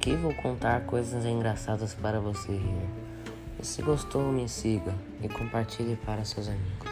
Aqui vou contar coisas engraçadas para você rir. E se gostou, me siga e compartilhe para seus amigos.